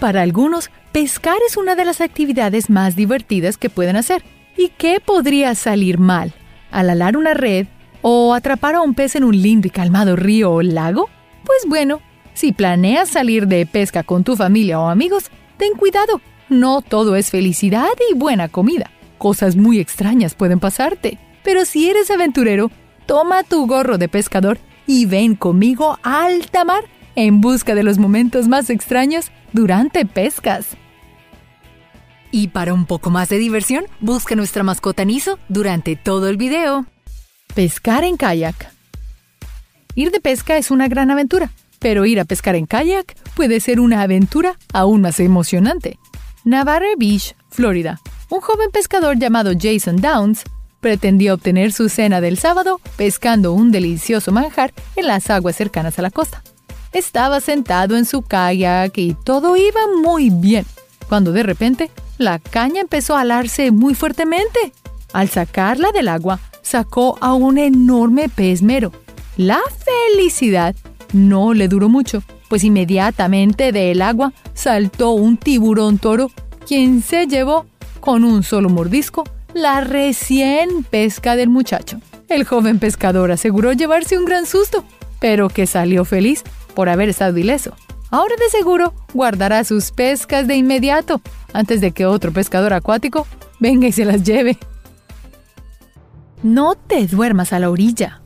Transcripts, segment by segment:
Para algunos, pescar es una de las actividades más divertidas que pueden hacer. ¿Y qué podría salir mal? ¿Al alar una red o atrapar a un pez en un lindo y calmado río o lago? Pues bueno, si planeas salir de pesca con tu familia o amigos, ten cuidado. No todo es felicidad y buena comida. Cosas muy extrañas pueden pasarte. Pero si eres aventurero, toma tu gorro de pescador y ven conmigo a alta mar en busca de los momentos más extraños durante pescas. Y para un poco más de diversión, busca nuestra mascota Niso durante todo el video. Pescar en kayak. Ir de pesca es una gran aventura, pero ir a pescar en kayak puede ser una aventura aún más emocionante. Navarre Beach, Florida. Un joven pescador llamado Jason Downs pretendía obtener su cena del sábado pescando un delicioso manjar en las aguas cercanas a la costa. Estaba sentado en su kayak y todo iba muy bien, cuando de repente la caña empezó a alarse muy fuertemente. Al sacarla del agua, sacó a un enorme pez mero. La felicidad no le duró mucho, pues inmediatamente del agua saltó un tiburón toro, quien se llevó con un solo mordisco la recién pesca del muchacho. El joven pescador aseguró llevarse un gran susto, pero que salió feliz por haber estado ileso. Ahora de seguro guardará sus pescas de inmediato, antes de que otro pescador acuático venga y se las lleve. No te duermas a la orilla.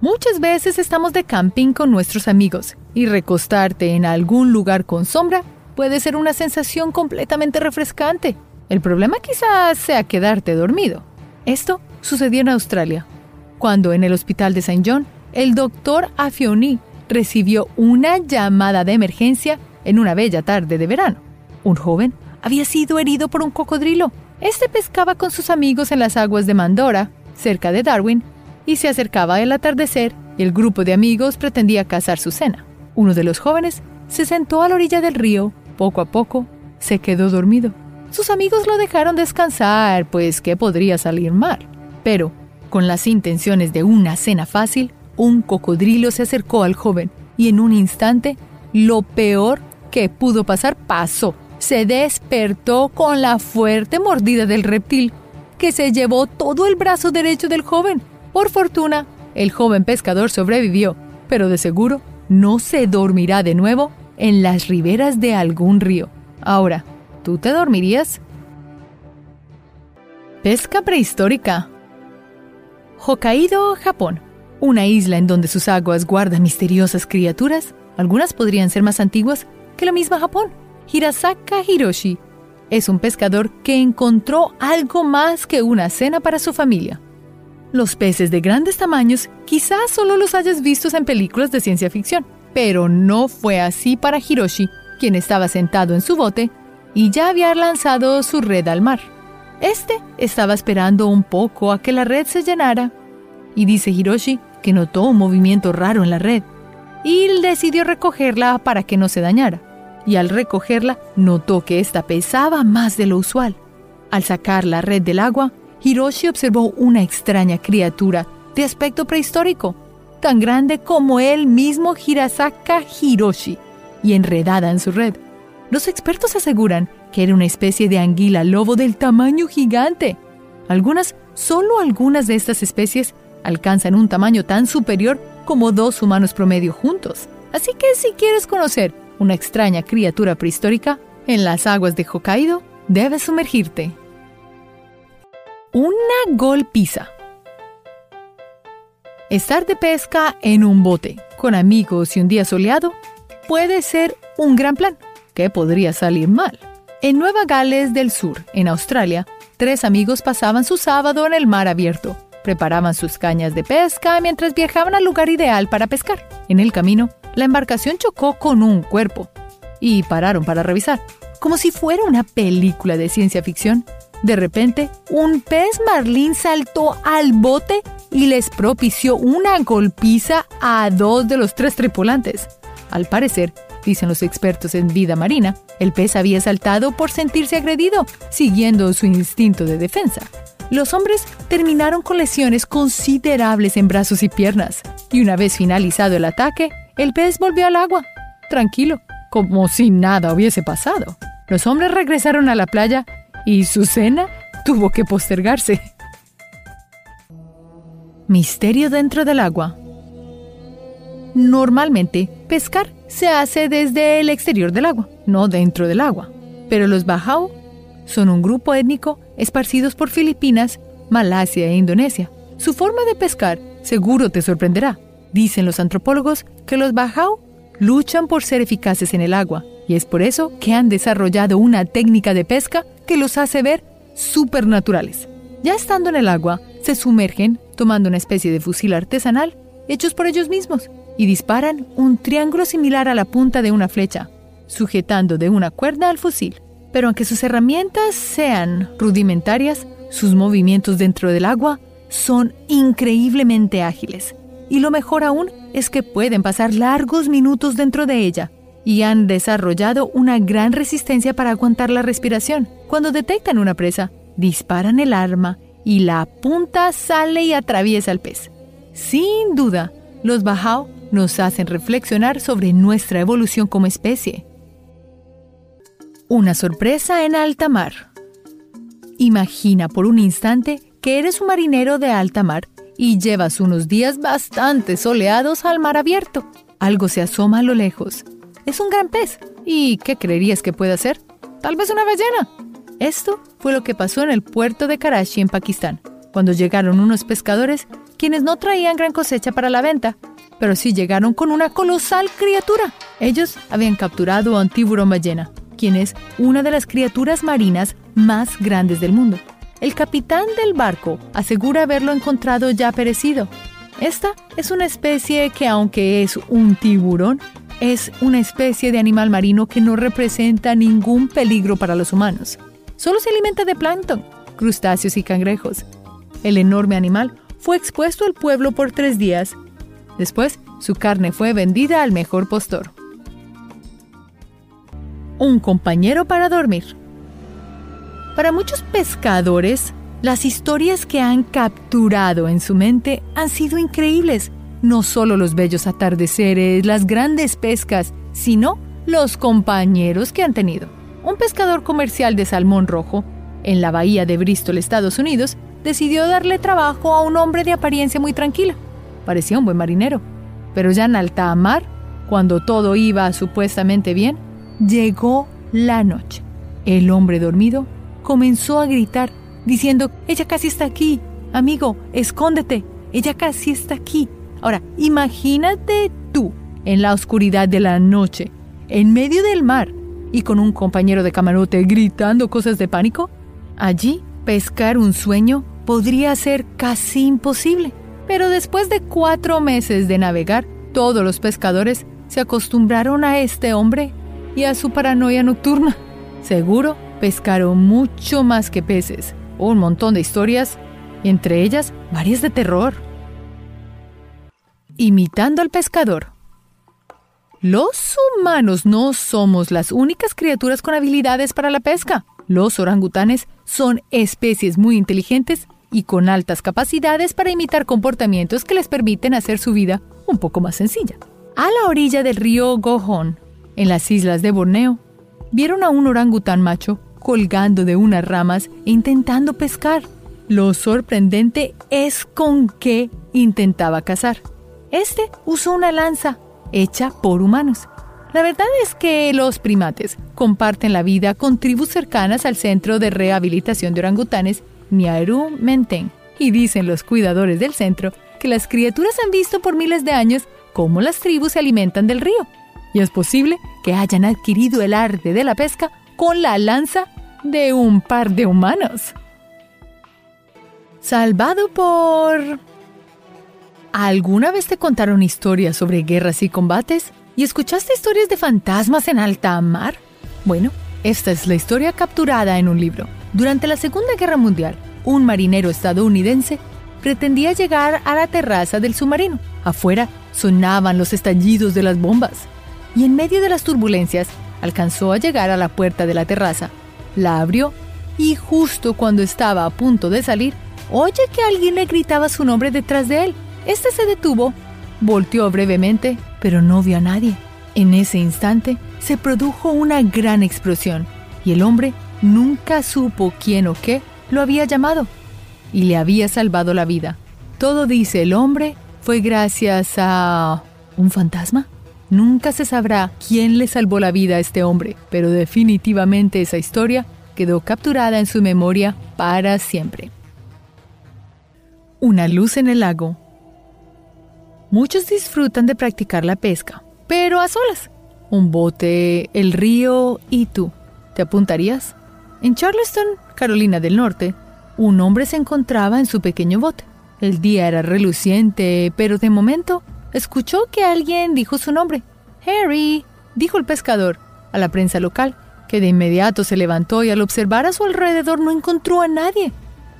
Muchas veces estamos de camping con nuestros amigos y recostarte en algún lugar con sombra puede ser una sensación completamente refrescante. El problema quizás sea quedarte dormido. Esto sucedió en Australia, cuando en el hospital de St. John el doctor Afioni recibió una llamada de emergencia en una bella tarde de verano. Un joven había sido herido por un cocodrilo. Este pescaba con sus amigos en las aguas de Mandora, cerca de Darwin, y se acercaba el atardecer el grupo de amigos pretendía cazar su cena. Uno de los jóvenes se sentó a la orilla del río. Poco a poco se quedó dormido. Sus amigos lo dejaron descansar, pues ¿qué podría salir mal? Pero, con las intenciones de una cena fácil, un cocodrilo se acercó al joven y en un instante lo peor que pudo pasar pasó. Se despertó con la fuerte mordida del reptil, que se llevó todo el brazo derecho del joven. Por fortuna, el joven pescador sobrevivió, pero de seguro no se dormirá de nuevo en las riberas de algún río. Ahora, ¿tú te dormirías? Pesca prehistórica. Hokkaido, Japón una isla en donde sus aguas guardan misteriosas criaturas, algunas podrían ser más antiguas que la misma Japón. Hirasaka Hiroshi es un pescador que encontró algo más que una cena para su familia. Los peces de grandes tamaños quizás solo los hayas visto en películas de ciencia ficción, pero no fue así para Hiroshi, quien estaba sentado en su bote y ya había lanzado su red al mar. Este estaba esperando un poco a que la red se llenara, y dice Hiroshi que notó un movimiento raro en la red y decidió recogerla para que no se dañara. Y al recogerla notó que ésta pesaba más de lo usual. Al sacar la red del agua, Hiroshi observó una extraña criatura de aspecto prehistórico, tan grande como él mismo Hirasaka Hiroshi, y enredada en su red. Los expertos aseguran que era una especie de anguila lobo del tamaño gigante. Algunas, solo algunas de estas especies alcanzan un tamaño tan superior como dos humanos promedio juntos. Así que si quieres conocer una extraña criatura prehistórica en las aguas de Hokkaido, debes sumergirte. Una golpiza. Estar de pesca en un bote con amigos y un día soleado puede ser un gran plan, que podría salir mal. En Nueva Gales del Sur, en Australia, tres amigos pasaban su sábado en el mar abierto Preparaban sus cañas de pesca mientras viajaban al lugar ideal para pescar. En el camino, la embarcación chocó con un cuerpo y pararon para revisar. Como si fuera una película de ciencia ficción, de repente, un pez marlín saltó al bote y les propició una golpiza a dos de los tres tripulantes. Al parecer, dicen los expertos en vida marina, el pez había saltado por sentirse agredido, siguiendo su instinto de defensa. Los hombres terminaron con lesiones considerables en brazos y piernas, y una vez finalizado el ataque, el pez volvió al agua, tranquilo, como si nada hubiese pasado. Los hombres regresaron a la playa y su cena tuvo que postergarse. Misterio dentro del agua. Normalmente, pescar se hace desde el exterior del agua, no dentro del agua. Pero los Bajau son un grupo étnico esparcidos por Filipinas, Malasia e Indonesia. Su forma de pescar seguro te sorprenderá. Dicen los antropólogos que los Bajau luchan por ser eficaces en el agua y es por eso que han desarrollado una técnica de pesca que los hace ver supernaturales. Ya estando en el agua, se sumergen tomando una especie de fusil artesanal hechos por ellos mismos y disparan un triángulo similar a la punta de una flecha, sujetando de una cuerda al fusil. Pero aunque sus herramientas sean rudimentarias, sus movimientos dentro del agua son increíblemente ágiles. Y lo mejor aún es que pueden pasar largos minutos dentro de ella y han desarrollado una gran resistencia para aguantar la respiración. Cuando detectan una presa, disparan el arma y la punta sale y atraviesa al pez. Sin duda, los Bajau nos hacen reflexionar sobre nuestra evolución como especie. Una sorpresa en alta mar. Imagina por un instante que eres un marinero de alta mar y llevas unos días bastante soleados al mar abierto. Algo se asoma a lo lejos. Es un gran pez. ¿Y qué creerías que puede ser? Tal vez una ballena. Esto fue lo que pasó en el puerto de Karachi, en Pakistán, cuando llegaron unos pescadores quienes no traían gran cosecha para la venta, pero sí llegaron con una colosal criatura. Ellos habían capturado a un tiburón ballena, quien es una de las criaturas marinas más grandes del mundo. El capitán del barco asegura haberlo encontrado ya perecido. Esta es una especie que aunque es un tiburón, es una especie de animal marino que no representa ningún peligro para los humanos. Solo se alimenta de plancton, crustáceos y cangrejos. El enorme animal fue expuesto al pueblo por tres días. Después, su carne fue vendida al mejor postor. Un compañero para dormir. Para muchos pescadores, las historias que han capturado en su mente han sido increíbles. No solo los bellos atardeceres, las grandes pescas, sino los compañeros que han tenido un pescador comercial de salmón rojo, en la bahía de Bristol, Estados Unidos, decidió darle trabajo a un hombre de apariencia muy tranquila. Parecía un buen marinero. Pero ya en alta mar, cuando todo iba supuestamente bien, llegó la noche. El hombre dormido comenzó a gritar, diciendo, ella casi está aquí, amigo, escóndete, ella casi está aquí. Ahora, imagínate tú, en la oscuridad de la noche, en medio del mar, y con un compañero de camarote gritando cosas de pánico, allí pescar un sueño podría ser casi imposible. Pero después de cuatro meses de navegar, todos los pescadores se acostumbraron a este hombre y a su paranoia nocturna. Seguro pescaron mucho más que peces, un montón de historias, entre ellas varias de terror. Imitando al pescador. Los humanos no somos las únicas criaturas con habilidades para la pesca. Los orangutanes son especies muy inteligentes y con altas capacidades para imitar comportamientos que les permiten hacer su vida un poco más sencilla. A la orilla del río Gohon, en las islas de Borneo, vieron a un orangután macho colgando de unas ramas e intentando pescar. Lo sorprendente es con qué intentaba cazar. Este usó una lanza hecha por humanos. La verdad es que los primates comparten la vida con tribus cercanas al centro de rehabilitación de orangutanes Niaru Menteng. Y dicen los cuidadores del centro que las criaturas han visto por miles de años cómo las tribus se alimentan del río. Y es posible que hayan adquirido el arte de la pesca con la lanza de un par de humanos. Salvado por ¿Alguna vez te contaron historias sobre guerras y combates? ¿Y escuchaste historias de fantasmas en alta mar? Bueno, esta es la historia capturada en un libro. Durante la Segunda Guerra Mundial, un marinero estadounidense pretendía llegar a la terraza del submarino. Afuera sonaban los estallidos de las bombas. Y en medio de las turbulencias, alcanzó a llegar a la puerta de la terraza. La abrió y justo cuando estaba a punto de salir, oye que alguien le gritaba su nombre detrás de él. Este se detuvo, volteó brevemente, pero no vio a nadie. En ese instante, se produjo una gran explosión y el hombre nunca supo quién o qué lo había llamado y le había salvado la vida. Todo dice el hombre fue gracias a... ¿Un fantasma? Nunca se sabrá quién le salvó la vida a este hombre, pero definitivamente esa historia quedó capturada en su memoria para siempre. Una luz en el lago. Muchos disfrutan de practicar la pesca, pero a solas. Un bote, el río y tú. ¿Te apuntarías? En Charleston, Carolina del Norte, un hombre se encontraba en su pequeño bote. El día era reluciente, pero de momento escuchó que alguien dijo su nombre. Harry, dijo el pescador a la prensa local, que de inmediato se levantó y al observar a su alrededor no encontró a nadie.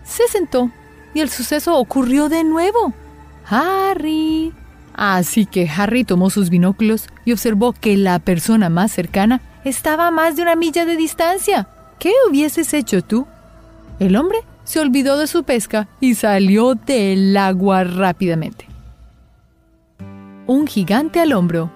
Se sentó y el suceso ocurrió de nuevo. Harry. Así que Harry tomó sus binóculos y observó que la persona más cercana estaba a más de una milla de distancia. ¿Qué hubieses hecho tú? El hombre se olvidó de su pesca y salió del agua rápidamente. Un gigante al hombro.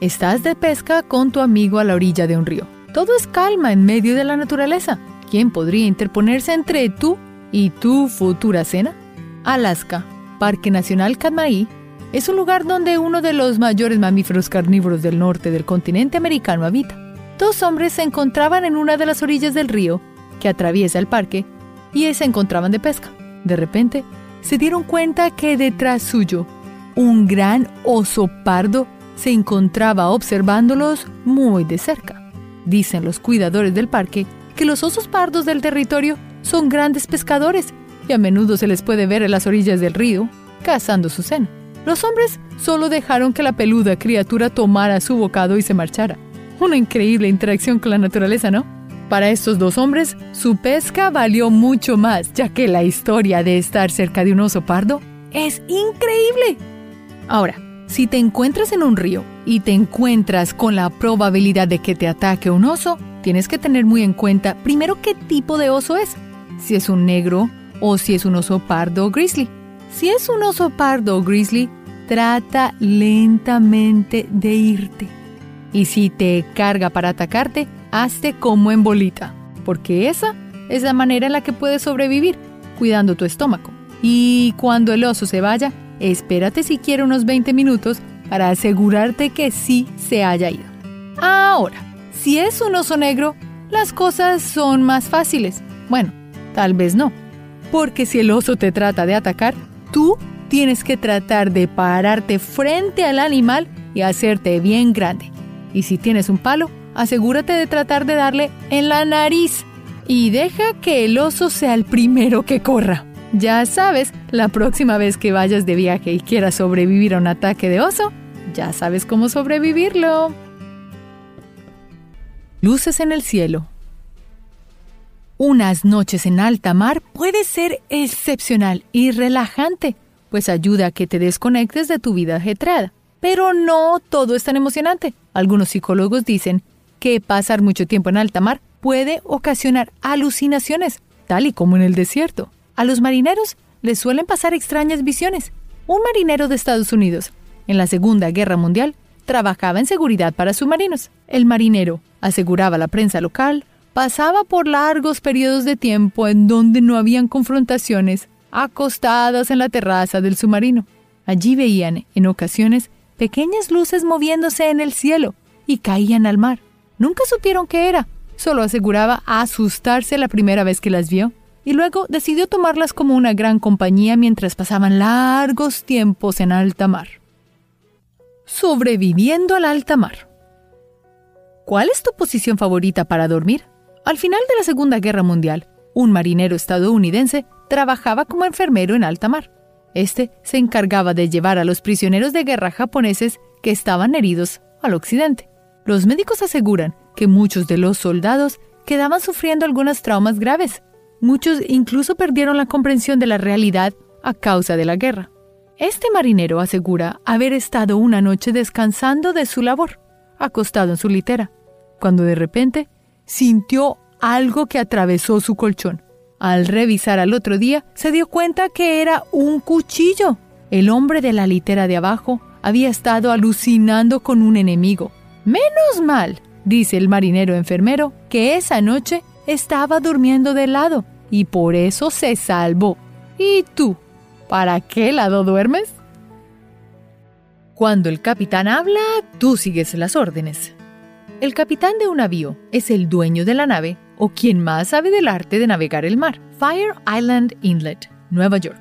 Estás de pesca con tu amigo a la orilla de un río. Todo es calma en medio de la naturaleza. ¿Quién podría interponerse entre tú y tu futura cena? Alaska, Parque Nacional Katmai, es un lugar donde uno de los mayores mamíferos carnívoros del norte del continente americano habita. Dos hombres se encontraban en una de las orillas del río que atraviesa el parque y se encontraban de pesca. De repente, se dieron cuenta que detrás suyo un gran oso pardo se encontraba observándolos muy de cerca. Dicen los cuidadores del parque que los osos pardos del territorio son grandes pescadores y a menudo se les puede ver en las orillas del río cazando su cena. Los hombres solo dejaron que la peluda criatura tomara su bocado y se marchara. Una increíble interacción con la naturaleza, ¿no? Para estos dos hombres, su pesca valió mucho más, ya que la historia de estar cerca de un oso pardo es increíble. Ahora, si te encuentras en un río y te encuentras con la probabilidad de que te ataque un oso, tienes que tener muy en cuenta primero qué tipo de oso es, si es un negro o si es un oso pardo o grizzly. Si es un oso pardo o grizzly, trata lentamente de irte. Y si te carga para atacarte, hazte como en bolita, porque esa es la manera en la que puedes sobrevivir, cuidando tu estómago. Y cuando el oso se vaya, espérate siquiera unos 20 minutos para asegurarte que sí se haya ido. Ahora, si es un oso negro, las cosas son más fáciles. Bueno, tal vez no. Porque si el oso te trata de atacar, tú tienes que tratar de pararte frente al animal y hacerte bien grande. Y si tienes un palo, asegúrate de tratar de darle en la nariz y deja que el oso sea el primero que corra. Ya sabes, la próxima vez que vayas de viaje y quieras sobrevivir a un ataque de oso, ya sabes cómo sobrevivirlo. Luces en el cielo. Unas noches en alta mar puede ser excepcional y relajante, pues ayuda a que te desconectes de tu vida ajetreada. Pero no todo es tan emocionante. Algunos psicólogos dicen que pasar mucho tiempo en alta mar puede ocasionar alucinaciones, tal y como en el desierto. A los marineros les suelen pasar extrañas visiones. Un marinero de Estados Unidos, en la Segunda Guerra Mundial, trabajaba en seguridad para submarinos. El marinero, aseguraba la prensa local, pasaba por largos periodos de tiempo en donde no habían confrontaciones, acostadas en la terraza del submarino. Allí veían, en ocasiones, pequeñas luces moviéndose en el cielo y caían al mar. Nunca supieron qué era, solo aseguraba asustarse la primera vez que las vio y luego decidió tomarlas como una gran compañía mientras pasaban largos tiempos en alta mar. Sobreviviendo al alta mar. ¿Cuál es tu posición favorita para dormir? Al final de la Segunda Guerra Mundial, un marinero estadounidense trabajaba como enfermero en alta mar. Este se encargaba de llevar a los prisioneros de guerra japoneses que estaban heridos al occidente. Los médicos aseguran que muchos de los soldados quedaban sufriendo algunos traumas graves Muchos incluso perdieron la comprensión de la realidad a causa de la guerra. Este marinero asegura haber estado una noche descansando de su labor, acostado en su litera, cuando de repente sintió algo que atravesó su colchón. Al revisar al otro día, se dio cuenta que era un cuchillo. El hombre de la litera de abajo había estado alucinando con un enemigo. Menos mal, dice el marinero enfermero, que esa noche estaba durmiendo de lado y por eso se salvó. ¿Y tú? ¿Para qué lado duermes? Cuando el capitán habla, tú sigues las órdenes. El capitán de un navío es el dueño de la nave o quien más sabe del arte de navegar el mar. Fire Island Inlet, Nueva York.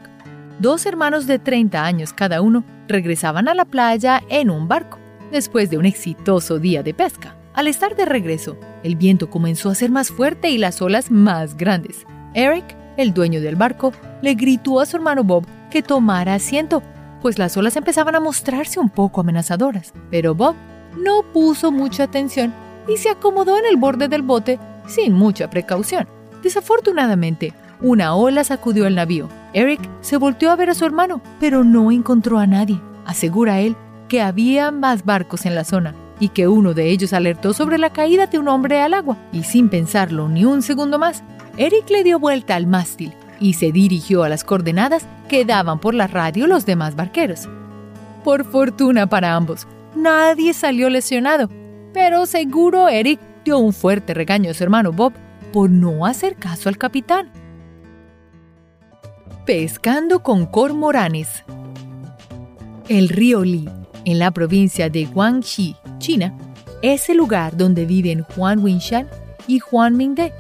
Dos hermanos de 30 años cada uno regresaban a la playa en un barco, después de un exitoso día de pesca. Al estar de regreso, el viento comenzó a ser más fuerte y las olas más grandes. Eric, el dueño del barco, le gritó a su hermano Bob que tomara asiento, pues las olas empezaban a mostrarse un poco amenazadoras. Pero Bob no puso mucha atención y se acomodó en el borde del bote sin mucha precaución. Desafortunadamente, una ola sacudió el navío. Eric se volteó a ver a su hermano, pero no encontró a nadie. Asegura él que había más barcos en la zona y que uno de ellos alertó sobre la caída de un hombre al agua. Y sin pensarlo ni un segundo más, Eric le dio vuelta al mástil y se dirigió a las coordenadas que daban por la radio los demás barqueros. Por fortuna para ambos, nadie salió lesionado, pero seguro Eric dio un fuerte regaño a su hermano Bob por no hacer caso al capitán. Pescando con cormoranes. El río Li, en la provincia de Guangxi, China, es el lugar donde viven Juan Winshan y Juan Mingde,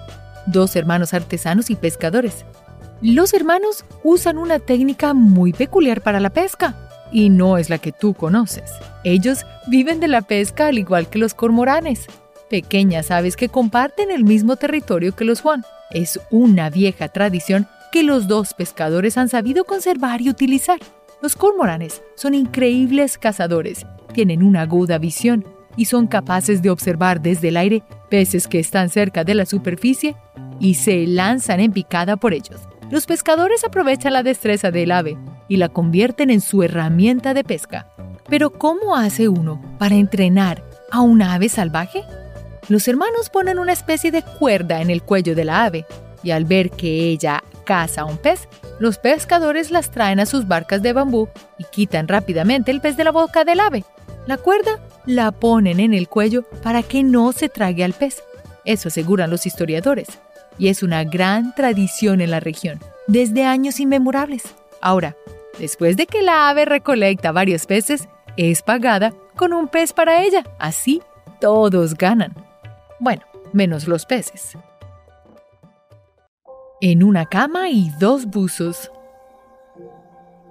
dos hermanos artesanos y pescadores. Los hermanos usan una técnica muy peculiar para la pesca, y no es la que tú conoces. Ellos viven de la pesca al igual que los cormoranes, pequeñas aves que comparten el mismo territorio que los Juan. Es una vieja tradición que los dos pescadores han sabido conservar y utilizar. Los cormoranes son increíbles cazadores, tienen una aguda visión y son capaces de observar desde el aire peces que están cerca de la superficie y se lanzan en picada por ellos. Los pescadores aprovechan la destreza del ave y la convierten en su herramienta de pesca. Pero ¿cómo hace uno para entrenar a una ave salvaje? Los hermanos ponen una especie de cuerda en el cuello de la ave y al ver que ella caza un pez, los pescadores las traen a sus barcas de bambú y quitan rápidamente el pez de la boca del ave. La cuerda la ponen en el cuello para que no se trague al pez. Eso aseguran los historiadores. Y es una gran tradición en la región, desde años inmemorables. Ahora, después de que la ave recolecta varios peces, es pagada con un pez para ella. Así, todos ganan. Bueno, menos los peces. En una cama y dos buzos.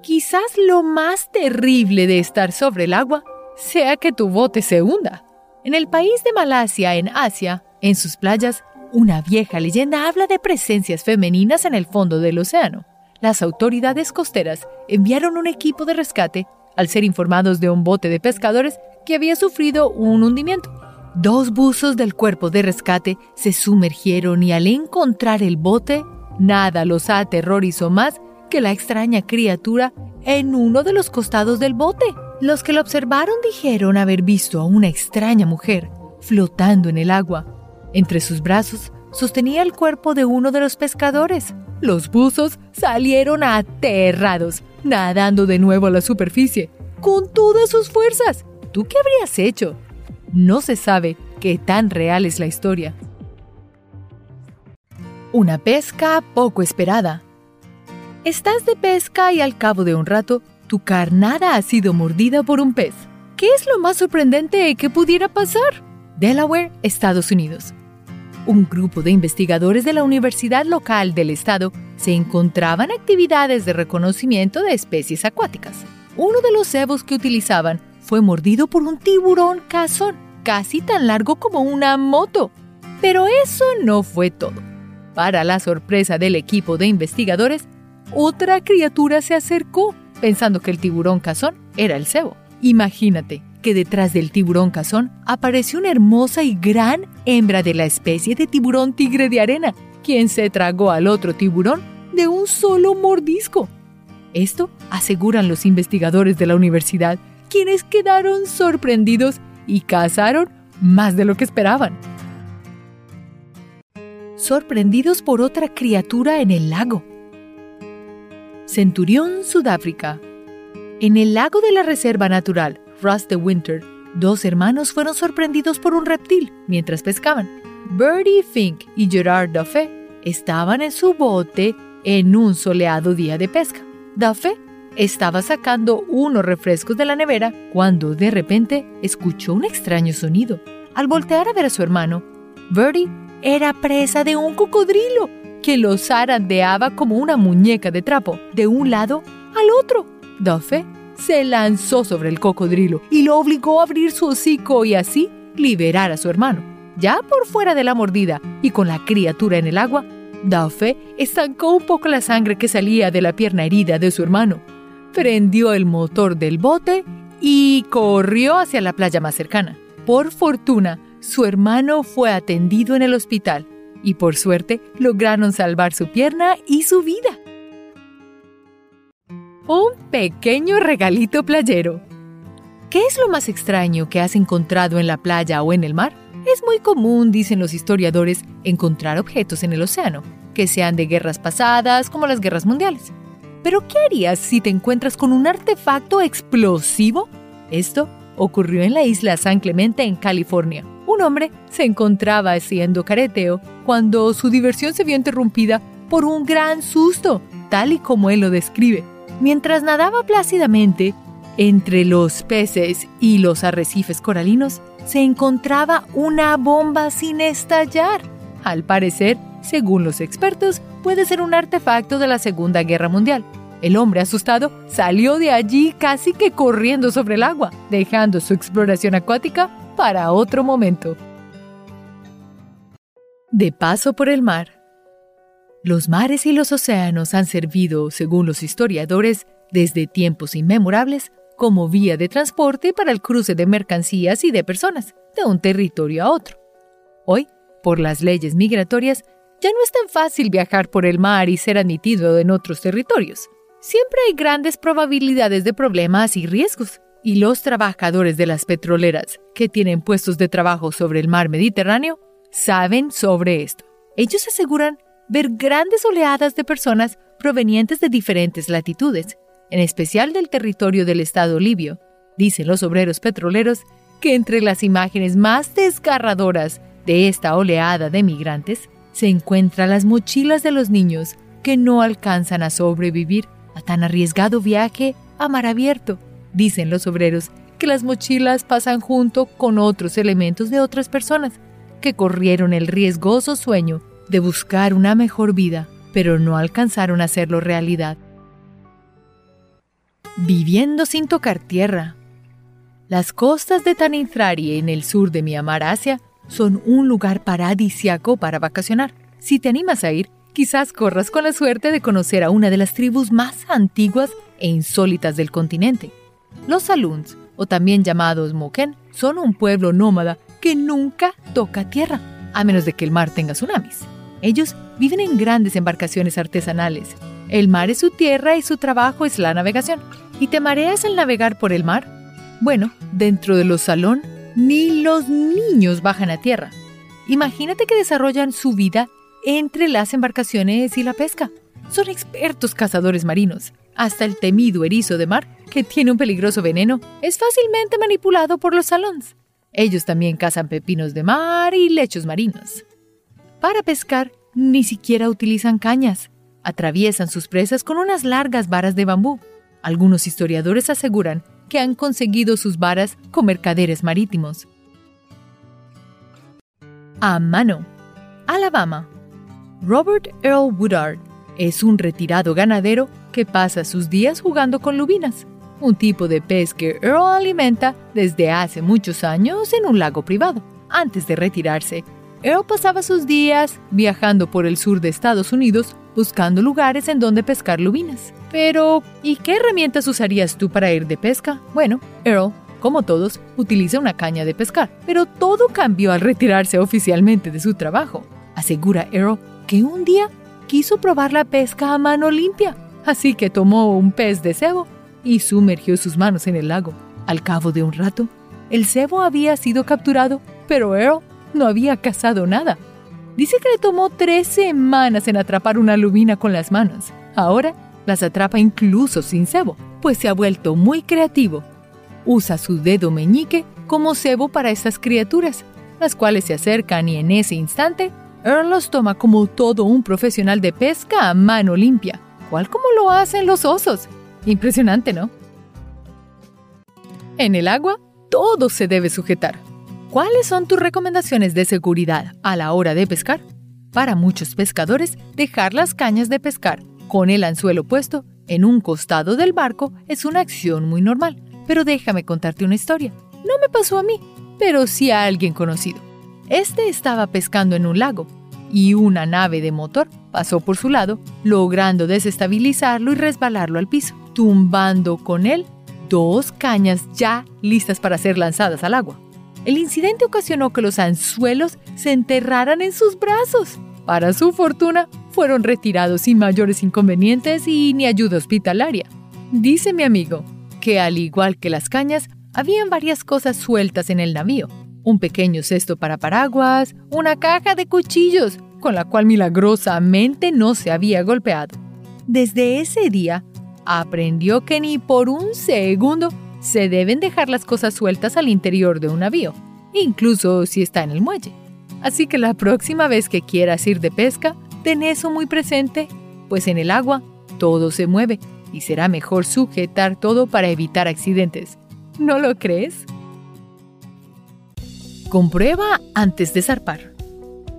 Quizás lo más terrible de estar sobre el agua sea que tu bote se hunda. En el país de Malasia, en Asia, en sus playas, una vieja leyenda habla de presencias femeninas en el fondo del océano. Las autoridades costeras enviaron un equipo de rescate al ser informados de un bote de pescadores que había sufrido un hundimiento. Dos buzos del cuerpo de rescate se sumergieron y al encontrar el bote, nada los aterrorizó más que la extraña criatura en uno de los costados del bote. Los que lo observaron dijeron haber visto a una extraña mujer flotando en el agua. Entre sus brazos sostenía el cuerpo de uno de los pescadores. Los buzos salieron aterrados, nadando de nuevo a la superficie, con todas sus fuerzas. ¿Tú qué habrías hecho? No se sabe qué tan real es la historia. Una pesca poco esperada. Estás de pesca y al cabo de un rato, tu carnada ha sido mordida por un pez. ¿Qué es lo más sorprendente que pudiera pasar? Delaware, Estados Unidos. Un grupo de investigadores de la Universidad Local del Estado se encontraban actividades de reconocimiento de especies acuáticas. Uno de los cebos que utilizaban fue mordido por un tiburón cazón, casi tan largo como una moto. Pero eso no fue todo. Para la sorpresa del equipo de investigadores, otra criatura se acercó, pensando que el tiburón cazón era el cebo. Imagínate que detrás del tiburón cazón apareció una hermosa y gran hembra de la especie de tiburón tigre de arena, quien se tragó al otro tiburón de un solo mordisco. Esto aseguran los investigadores de la universidad quienes quedaron sorprendidos y cazaron más de lo que esperaban. Sorprendidos por otra criatura en el lago. Centurión, Sudáfrica. En el lago de la Reserva Natural Rust de Winter, dos hermanos fueron sorprendidos por un reptil mientras pescaban. Birdie Fink y Gerard Duffy estaban en su bote en un soleado día de pesca. Duffy estaba sacando unos refrescos de la nevera cuando de repente escuchó un extraño sonido. Al voltear a ver a su hermano, Birdie era presa de un cocodrilo que lo zarandeaba como una muñeca de trapo de un lado al otro. Duffy se lanzó sobre el cocodrilo y lo obligó a abrir su hocico y así liberar a su hermano. Ya por fuera de la mordida y con la criatura en el agua, Duffy estancó un poco la sangre que salía de la pierna herida de su hermano, prendió el motor del bote y corrió hacia la playa más cercana. Por fortuna, su hermano fue atendido en el hospital y por suerte lograron salvar su pierna y su vida. Un pequeño regalito playero. ¿Qué es lo más extraño que has encontrado en la playa o en el mar? Es muy común, dicen los historiadores, encontrar objetos en el océano, que sean de guerras pasadas como las guerras mundiales. Pero ¿qué harías si te encuentras con un artefacto explosivo? Esto ocurrió en la isla San Clemente en California. Un hombre se encontraba haciendo careteo cuando su diversión se vio interrumpida por un gran susto, tal y como él lo describe. Mientras nadaba plácidamente entre los peces y los arrecifes coralinos, se encontraba una bomba sin estallar. Al parecer, según los expertos, puede ser un artefacto de la Segunda Guerra Mundial. El hombre asustado salió de allí casi que corriendo sobre el agua, dejando su exploración acuática para otro momento. De paso por el mar. Los mares y los océanos han servido, según los historiadores, desde tiempos inmemorables como vía de transporte para el cruce de mercancías y de personas de un territorio a otro. Hoy, por las leyes migratorias, ya no es tan fácil viajar por el mar y ser admitido en otros territorios. Siempre hay grandes probabilidades de problemas y riesgos, y los trabajadores de las petroleras que tienen puestos de trabajo sobre el mar Mediterráneo saben sobre esto. Ellos aseguran ver grandes oleadas de personas provenientes de diferentes latitudes, en especial del territorio del Estado libio. Dicen los obreros petroleros que entre las imágenes más desgarradoras de esta oleada de migrantes se encuentran las mochilas de los niños que no alcanzan a sobrevivir a tan arriesgado viaje a mar abierto. Dicen los obreros que las mochilas pasan junto con otros elementos de otras personas que corrieron el riesgoso sueño de buscar una mejor vida, pero no alcanzaron a hacerlo realidad. Viviendo sin tocar tierra. Las costas de Tanintrari en el sur de Myanmar, Asia, son un lugar paradisiaco para vacacionar. Si te animas a ir, quizás corras con la suerte de conocer a una de las tribus más antiguas e insólitas del continente. Los Saluns, o también llamados Moken, son un pueblo nómada que nunca toca tierra, a menos de que el mar tenga tsunamis. Ellos viven en grandes embarcaciones artesanales. El mar es su tierra y su trabajo es la navegación. ¿Y te mareas al navegar por el mar? Bueno, dentro de los salón, ni los niños bajan a tierra. Imagínate que desarrollan su vida entre las embarcaciones y la pesca. Son expertos cazadores marinos. Hasta el temido erizo de mar, que tiene un peligroso veneno, es fácilmente manipulado por los salons. Ellos también cazan pepinos de mar y lechos marinos. Para pescar, ni siquiera utilizan cañas. Atraviesan sus presas con unas largas varas de bambú. Algunos historiadores aseguran que han conseguido sus varas con mercaderes marítimos. A mano. Alabama. Robert Earl Woodard es un retirado ganadero que pasa sus días jugando con lubinas, un tipo de pez que Earl alimenta desde hace muchos años en un lago privado. Antes de retirarse, Earl pasaba sus días viajando por el sur de Estados Unidos buscando lugares en donde pescar lubinas. Pero, ¿y qué herramientas usarías tú para ir de pesca? Bueno, Earl, como todos, utiliza una caña de pescar, pero todo cambió al retirarse oficialmente de su trabajo. Asegura Earl que un día quiso probar la pesca a mano limpia, así que tomó un pez de cebo y sumergió sus manos en el lago. Al cabo de un rato, el cebo había sido capturado, pero Earl no había cazado nada. Dice que le tomó tres semanas en atrapar una lubina con las manos. Ahora las atrapa incluso sin cebo, pues se ha vuelto muy creativo. Usa su dedo meñique como cebo para estas criaturas, las cuales se acercan y en ese instante, Earl los toma como todo un profesional de pesca a mano limpia, cual como lo hacen los osos. Impresionante, ¿no? En el agua, todo se debe sujetar. ¿Cuáles son tus recomendaciones de seguridad a la hora de pescar? Para muchos pescadores, dejar las cañas de pescar con el anzuelo puesto en un costado del barco es una acción muy normal. Pero déjame contarte una historia. No me pasó a mí, pero sí a alguien conocido. Este estaba pescando en un lago y una nave de motor pasó por su lado, logrando desestabilizarlo y resbalarlo al piso, tumbando con él dos cañas ya listas para ser lanzadas al agua. El incidente ocasionó que los anzuelos se enterraran en sus brazos. Para su fortuna, fueron retirados sin mayores inconvenientes y ni ayuda hospitalaria. Dice mi amigo que al igual que las cañas, habían varias cosas sueltas en el navío. Un pequeño cesto para paraguas, una caja de cuchillos, con la cual milagrosamente no se había golpeado. Desde ese día, aprendió que ni por un segundo se deben dejar las cosas sueltas al interior de un navío, incluso si está en el muelle. Así que la próxima vez que quieras ir de pesca, ten eso muy presente, pues en el agua todo se mueve y será mejor sujetar todo para evitar accidentes. ¿No lo crees? Comprueba antes de zarpar.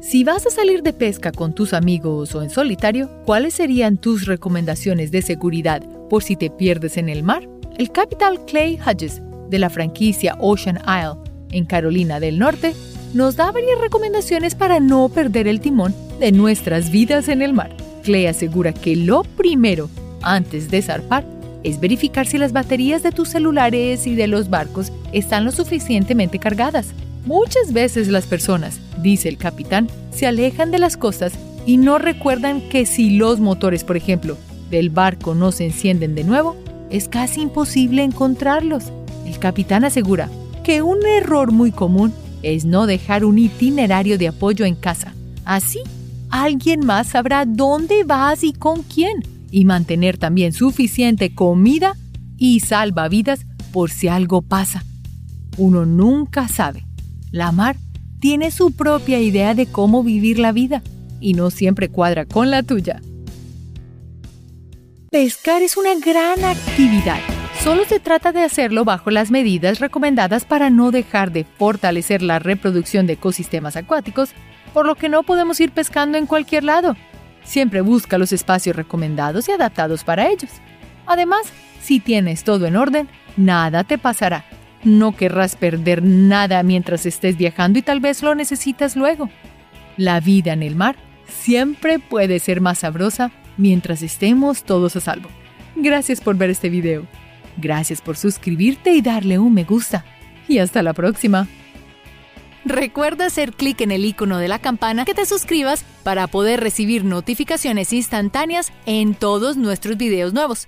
Si vas a salir de pesca con tus amigos o en solitario, ¿cuáles serían tus recomendaciones de seguridad por si te pierdes en el mar? El capitán Clay Hodges, de la franquicia Ocean Isle, en Carolina del Norte, nos da varias recomendaciones para no perder el timón de nuestras vidas en el mar. Clay asegura que lo primero, antes de zarpar, es verificar si las baterías de tus celulares y de los barcos están lo suficientemente cargadas. Muchas veces las personas, dice el capitán, se alejan de las costas y no recuerdan que si los motores, por ejemplo, del barco no se encienden de nuevo, es casi imposible encontrarlos. El capitán asegura que un error muy común es no dejar un itinerario de apoyo en casa. Así, alguien más sabrá dónde vas y con quién. Y mantener también suficiente comida y salvavidas por si algo pasa. Uno nunca sabe. La mar tiene su propia idea de cómo vivir la vida y no siempre cuadra con la tuya. Pescar es una gran actividad. Solo se trata de hacerlo bajo las medidas recomendadas para no dejar de fortalecer la reproducción de ecosistemas acuáticos, por lo que no podemos ir pescando en cualquier lado. Siempre busca los espacios recomendados y adaptados para ellos. Además, si tienes todo en orden, nada te pasará. No querrás perder nada mientras estés viajando y tal vez lo necesitas luego. La vida en el mar siempre puede ser más sabrosa mientras estemos todos a salvo. Gracias por ver este video. Gracias por suscribirte y darle un me gusta. Y hasta la próxima. Recuerda hacer clic en el icono de la campana que te suscribas para poder recibir notificaciones instantáneas en todos nuestros videos nuevos.